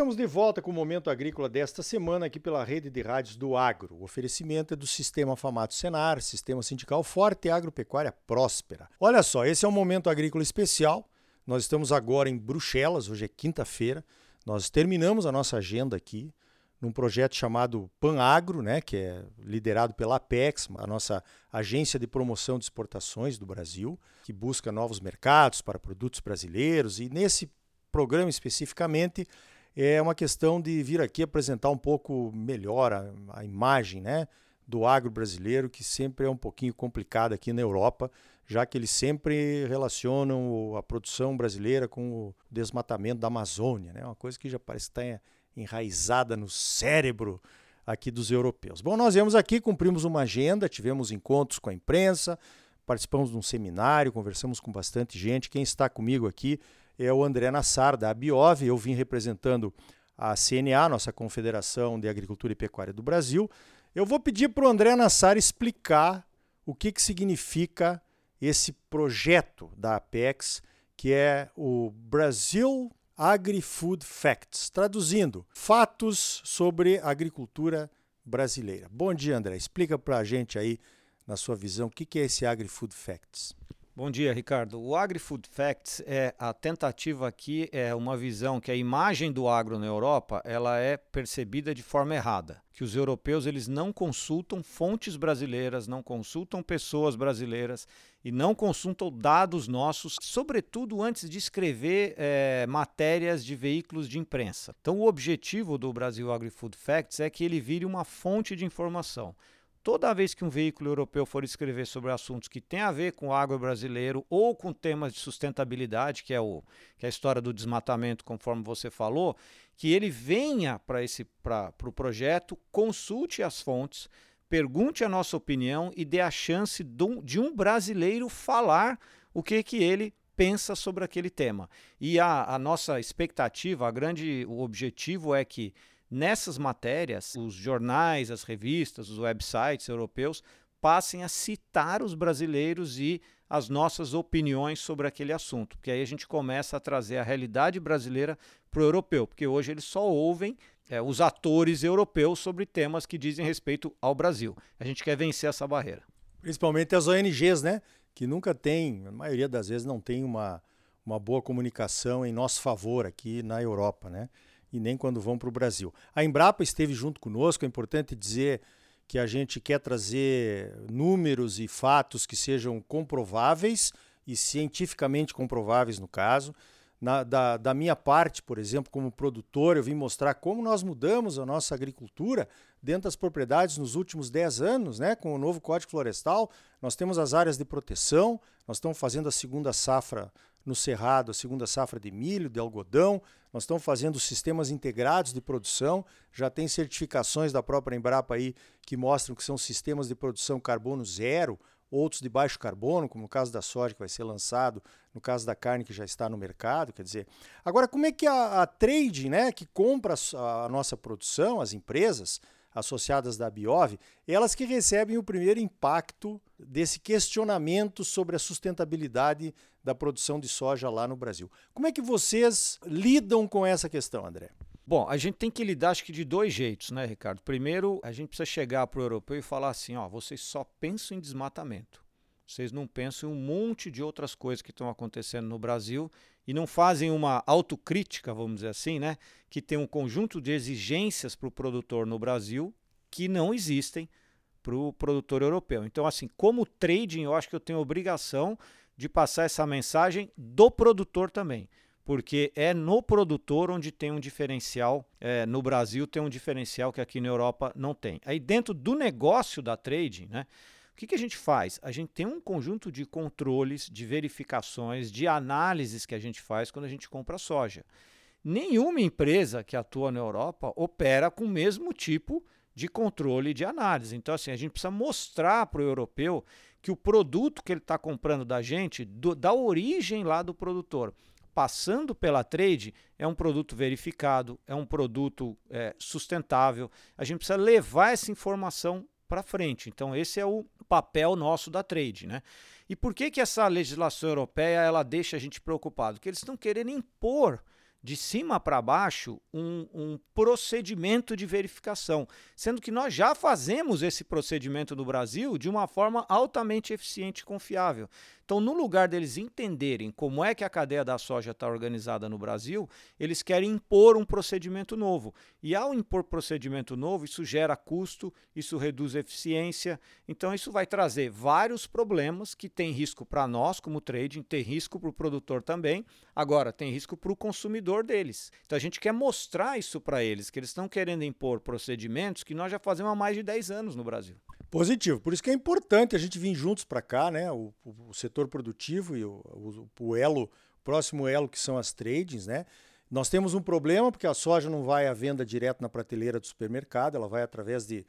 estamos de volta com o Momento Agrícola desta semana aqui pela rede de rádios do Agro. O oferecimento é do Sistema Famato Senar, Sistema Sindical Forte e Agropecuária Próspera. Olha só, esse é um Momento Agrícola especial. Nós estamos agora em Bruxelas, hoje é quinta-feira. Nós terminamos a nossa agenda aqui num projeto chamado PanAgro, né, que é liderado pela Apex, a nossa agência de promoção de exportações do Brasil, que busca novos mercados para produtos brasileiros. E nesse programa especificamente, é uma questão de vir aqui apresentar um pouco melhor a, a imagem né, do agro brasileiro, que sempre é um pouquinho complicada aqui na Europa, já que eles sempre relacionam a produção brasileira com o desmatamento da Amazônia, né, uma coisa que já parece que está enraizada no cérebro aqui dos europeus. Bom, nós viemos aqui, cumprimos uma agenda, tivemos encontros com a imprensa, participamos de um seminário, conversamos com bastante gente. Quem está comigo aqui é o André Nassar, da Abiov. Eu vim representando a CNA, nossa Confederação de Agricultura e Pecuária do Brasil. Eu vou pedir para o André Nassar explicar o que, que significa esse projeto da Apex, que é o Brasil Agri-Food Facts, traduzindo, fatos sobre agricultura brasileira. Bom dia, André. Explica para a gente aí, na sua visão, o que é esse Agri-Food Facts. Bom dia, Ricardo. O AgriFood Facts é a tentativa aqui, é uma visão que a imagem do agro na Europa ela é percebida de forma errada. Que os europeus eles não consultam fontes brasileiras, não consultam pessoas brasileiras e não consultam dados nossos, sobretudo antes de escrever é, matérias de veículos de imprensa. Então, o objetivo do Brasil AgriFood Facts é que ele vire uma fonte de informação toda vez que um veículo europeu for escrever sobre assuntos que têm a ver com agro brasileiro ou com temas de sustentabilidade, que é, o, que é a história do desmatamento, conforme você falou, que ele venha para o pro projeto, consulte as fontes, pergunte a nossa opinião e dê a chance de um brasileiro falar o que, que ele pensa sobre aquele tema. E a, a nossa expectativa, a grande o objetivo é que Nessas matérias, os jornais, as revistas, os websites europeus passem a citar os brasileiros e as nossas opiniões sobre aquele assunto, porque aí a gente começa a trazer a realidade brasileira para o europeu, porque hoje eles só ouvem é, os atores europeus sobre temas que dizem respeito ao Brasil. A gente quer vencer essa barreira. Principalmente as ONGs, né? Que nunca tem, a maioria das vezes não tem uma, uma boa comunicação em nosso favor aqui na Europa, né? E nem quando vão para o Brasil. A Embrapa esteve junto conosco, é importante dizer que a gente quer trazer números e fatos que sejam comprováveis e cientificamente comprováveis no caso. Na, da, da, minha parte, por exemplo, como produtor, eu vim mostrar como nós mudamos a nossa agricultura dentro das propriedades nos últimos 10 anos, né? com o novo Código Florestal. Nós temos as áreas de proteção, nós estamos fazendo a segunda safra no Cerrado, a segunda safra de milho, de algodão, nós estamos fazendo sistemas integrados de produção, já tem certificações da própria Embrapa aí que mostram que são sistemas de produção carbono zero, outros de baixo carbono, como no caso da soja que vai ser lançado, no caso da carne que já está no mercado, quer dizer. Agora, como é que a, a trade, né, que compra a, a nossa produção, as empresas, associadas da Biov, elas que recebem o primeiro impacto desse questionamento sobre a sustentabilidade da produção de soja lá no Brasil. Como é que vocês lidam com essa questão, André? Bom, a gente tem que lidar acho que de dois jeitos, né, Ricardo? Primeiro, a gente precisa chegar para o europeu e falar assim, ó, vocês só pensam em desmatamento. Vocês não pensam em um monte de outras coisas que estão acontecendo no Brasil e não fazem uma autocrítica, vamos dizer assim, né? Que tem um conjunto de exigências para o produtor no Brasil que não existem para o produtor europeu. Então, assim, como trading, eu acho que eu tenho obrigação de passar essa mensagem do produtor também. Porque é no produtor onde tem um diferencial, é, no Brasil tem um diferencial que aqui na Europa não tem. Aí dentro do negócio da trading, né? O que, que a gente faz? A gente tem um conjunto de controles, de verificações, de análises que a gente faz quando a gente compra soja. Nenhuma empresa que atua na Europa opera com o mesmo tipo de controle de análise. Então, assim, a gente precisa mostrar para o europeu que o produto que ele está comprando da gente, do, da origem lá do produtor, passando pela trade, é um produto verificado, é um produto é, sustentável. A gente precisa levar essa informação para frente. Então, esse é o papel nosso da trade. Né? E por que, que essa legislação europeia ela deixa a gente preocupado? Porque eles estão querendo impor de cima para baixo um, um, procedimento de verificação, sendo que nós já fazemos esse procedimento no Brasil de uma forma altamente eficiente e confiável. Então, no lugar deles entenderem como é que a cadeia da soja está organizada no Brasil, eles querem impor um procedimento novo. E ao impor procedimento novo, isso gera custo, isso reduz eficiência. Então, isso vai trazer vários problemas que tem risco para nós, como trading, tem risco para o produtor também. Agora, tem risco para o consumidor deles. Então, a gente quer mostrar isso para eles, que eles estão querendo impor procedimentos que nós já fazemos há mais de 10 anos no Brasil. Positivo. Por isso que é importante a gente vir juntos para cá, né? O, o, o, setor produtivo e o, o, elo, o próximo elo que são as tradings, né? Nós temos um problema porque a soja não vai à venda direto na prateleira do supermercado, ela vai através de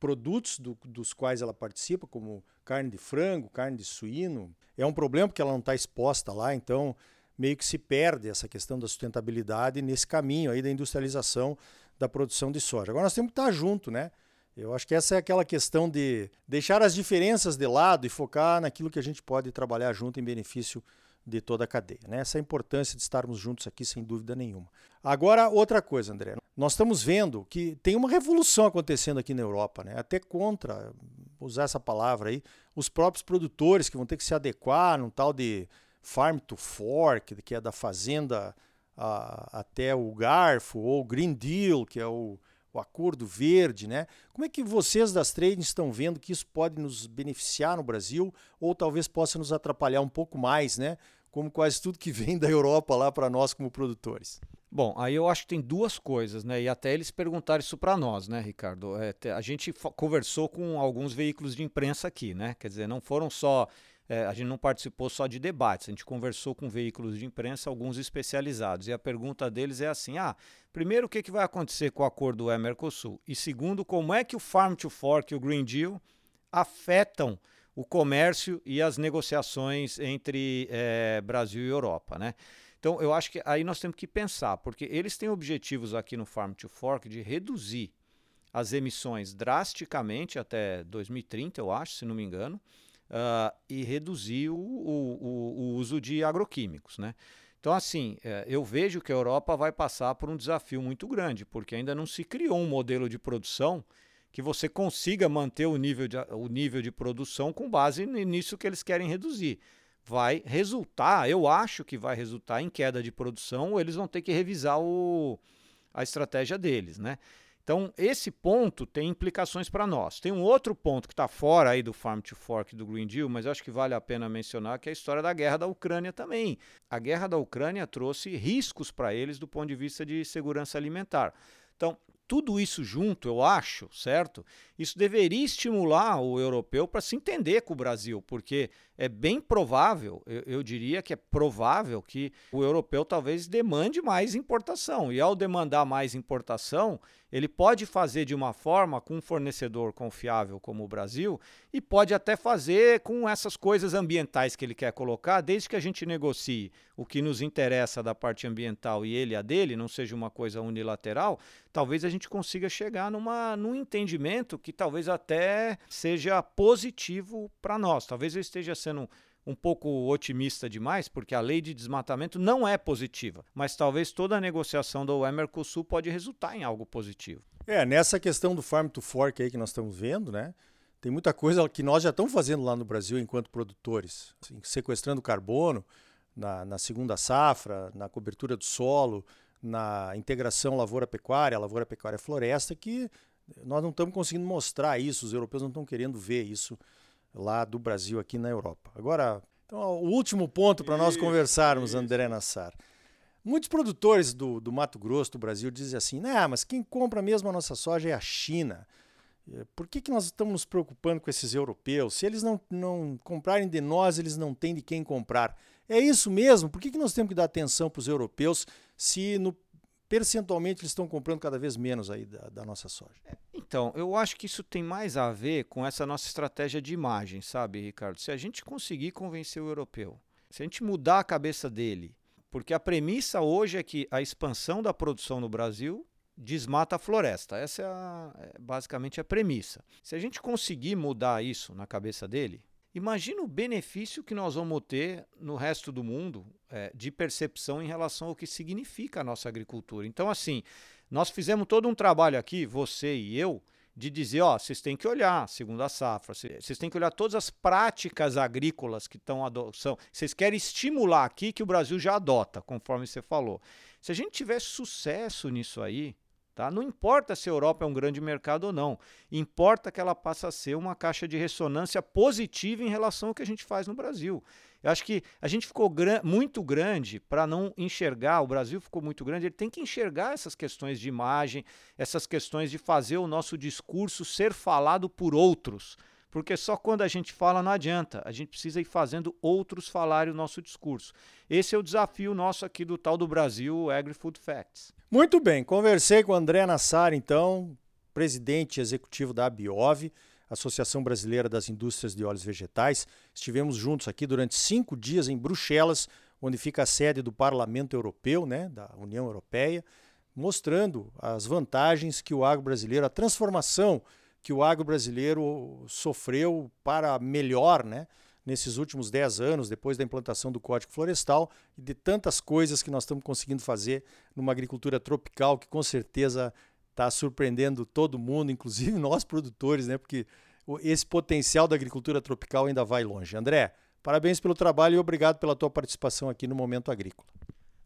produtos do, dos quais ela participa, como carne de frango, carne de suíno. É um problema porque ela não está exposta lá, então meio que se perde essa questão da sustentabilidade nesse caminho aí da industrialização da produção de soja. Agora nós temos que estar junto, né? Eu acho que essa é aquela questão de deixar as diferenças de lado e focar naquilo que a gente pode trabalhar junto em benefício de toda a cadeia. Né? Essa é a importância de estarmos juntos aqui, sem dúvida nenhuma. Agora, outra coisa, André. Nós estamos vendo que tem uma revolução acontecendo aqui na Europa, né? até contra, usar essa palavra aí, os próprios produtores que vão ter que se adequar num tal de farm to fork, que é da fazenda a, até o garfo, ou Green Deal, que é o o acordo verde, né? Como é que vocês das trades estão vendo que isso pode nos beneficiar no Brasil ou talvez possa nos atrapalhar um pouco mais, né? Como quase tudo que vem da Europa lá para nós como produtores. Bom, aí eu acho que tem duas coisas, né? E até eles perguntaram isso para nós, né, Ricardo? É, a gente conversou com alguns veículos de imprensa aqui, né? Quer dizer, não foram só é, a gente não participou só de debates, a gente conversou com veículos de imprensa, alguns especializados. E a pergunta deles é assim: ah, primeiro, o que, que vai acontecer com o acordo do mercosul E segundo, como é que o Farm to Fork e o Green Deal afetam o comércio e as negociações entre é, Brasil e Europa, né? Então, eu acho que aí nós temos que pensar, porque eles têm objetivos aqui no Farm to Fork de reduzir as emissões drasticamente até 2030, eu acho, se não me engano uh, e reduzir o, o, o, uso de agroquímicos. Né? Então, assim, é, eu vejo que a Europa vai passar por um desafio muito grande, porque ainda não se criou um modelo de produção que você consiga manter o nível de, o nível de produção com base nisso que eles querem reduzir. Vai resultar, eu acho que vai resultar em queda de produção, eles vão ter que revisar o, a estratégia deles, né? Então, esse ponto tem implicações para nós. Tem um outro ponto que está fora aí do Farm to Fork do Green Deal, mas acho que vale a pena mencionar, que é a história da guerra da Ucrânia também. A guerra da Ucrânia trouxe riscos para eles do ponto de vista de segurança alimentar. Então, tudo isso junto, eu acho, certo? Isso deveria estimular o europeu para se entender com o Brasil, porque é bem provável, eu, eu, diria que é provável que o europeu talvez demande mais importação. E ao demandar mais importação, ele pode fazer de uma forma com um fornecedor confiável como o Brasil e pode até fazer com essas coisas ambientais que ele quer colocar, desde que a gente negocie o que nos interessa da parte ambiental e ele a dele, não seja uma coisa unilateral, talvez a gente consiga chegar numa, num entendimento que talvez até seja positivo para nós. Talvez eu esteja sendo um pouco otimista demais, porque a lei de desmatamento não é positiva, mas talvez toda a negociação do Mercosul pode resultar em algo positivo. É, nessa questão do farm to fork aí que nós estamos vendo, né? Tem muita coisa que nós já estamos fazendo lá no Brasil enquanto produtores, assim, sequestrando carbono na, na segunda safra, na cobertura do solo, na integração lavoura-pecuária, lavoura-pecuária-floresta, que nós não estamos conseguindo mostrar isso, os europeus não estão querendo ver isso lá do Brasil aqui na Europa. Agora, então, o último ponto para nós conversarmos, André Nassar. Muitos produtores do, do Mato Grosso, do Brasil, dizem assim: nah, mas quem compra mesmo a nossa soja é a China. Eh, por que, que nós estamos nos preocupando com esses europeus? Se eles não, não comprarem de nós, eles não têm de quem comprar. É isso mesmo? Por que, que nós temos que dar atenção para os europeus se no, percentualmente eles estão comprando cada vez menos aí da, da, nossa soja? É, então, eu acho que isso tem mais a ver com essa nossa estratégia de imagem, sabe, Ricardo? Se a gente conseguir convencer o europeu, se a gente mudar a cabeça dele, porque a premissa hoje é que a expansão da produção no Brasil desmata a floresta. Essa é, a, é basicamente a premissa. Se a gente conseguir mudar isso na cabeça dele, Imagina o benefício que nós vamos ter no resto do mundo é, de percepção em relação ao que significa a nossa agricultura. Então, assim, nós fizemos todo um trabalho aqui, você e eu, de dizer, ó, vocês têm que olhar segundo a safra, vocês têm que olhar todas as práticas agrícolas que estão adoção. Vocês querem estimular aqui que o Brasil já adota, conforme você falou. Se a gente tiver sucesso nisso aí, Tá? Não importa se a Europa é um grande mercado ou não, importa que ela passe a ser uma caixa de ressonância positiva em relação ao que a gente faz no Brasil. Eu acho que a gente ficou muito grande para não enxergar, o Brasil ficou muito grande, ele tem que enxergar essas questões de imagem, essas questões de fazer o nosso discurso ser falado por outros. Porque só quando a gente fala não adianta, a gente precisa ir fazendo outros falarem o nosso discurso. Esse é o desafio nosso aqui do tal do Brasil Agri-Food Facts. Muito bem, conversei com o André Nassar, então, presidente executivo da Abiov, Associação Brasileira das Indústrias de Óleos Vegetais. Estivemos juntos aqui durante cinco dias em Bruxelas, onde fica a sede do Parlamento Europeu, né, da União Europeia, mostrando as vantagens que o agro brasileiro, a transformação que o agro brasileiro sofreu para melhor, né? nesses últimos 10 anos, depois da implantação do Código Florestal e de tantas coisas que nós estamos conseguindo fazer numa agricultura tropical que com certeza está surpreendendo todo mundo, inclusive nós produtores, né? Porque esse potencial da agricultura tropical ainda vai longe. André, parabéns pelo trabalho e obrigado pela tua participação aqui no Momento Agrícola.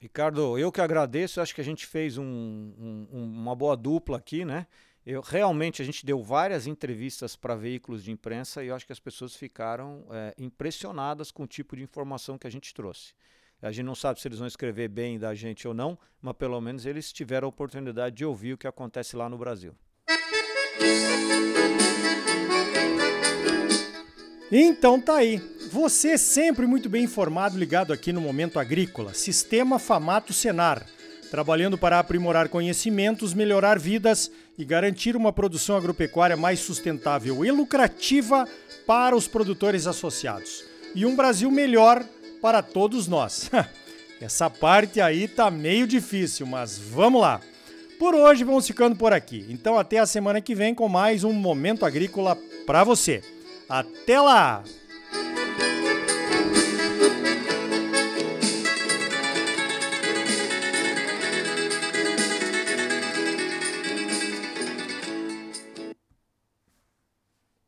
Ricardo, eu que agradeço, acho que a gente fez um, um, uma boa dupla aqui, né? Eu, realmente, a gente deu várias entrevistas para veículos de imprensa e eu acho que as pessoas ficaram é, impressionadas com o tipo de informação que a gente trouxe. A gente não sabe se eles vão escrever bem da gente ou não, mas pelo menos eles tiveram a oportunidade de ouvir o que acontece lá no Brasil. Então tá aí. Você é sempre muito bem informado ligado aqui no Momento Agrícola, Sistema Famato Senar trabalhando para aprimorar conhecimentos, melhorar vidas e garantir uma produção agropecuária mais sustentável e lucrativa para os produtores associados. E um Brasil melhor para todos nós. Essa parte aí tá meio difícil, mas vamos lá. Por hoje vamos ficando por aqui. Então até a semana que vem com mais um momento agrícola para você. Até lá.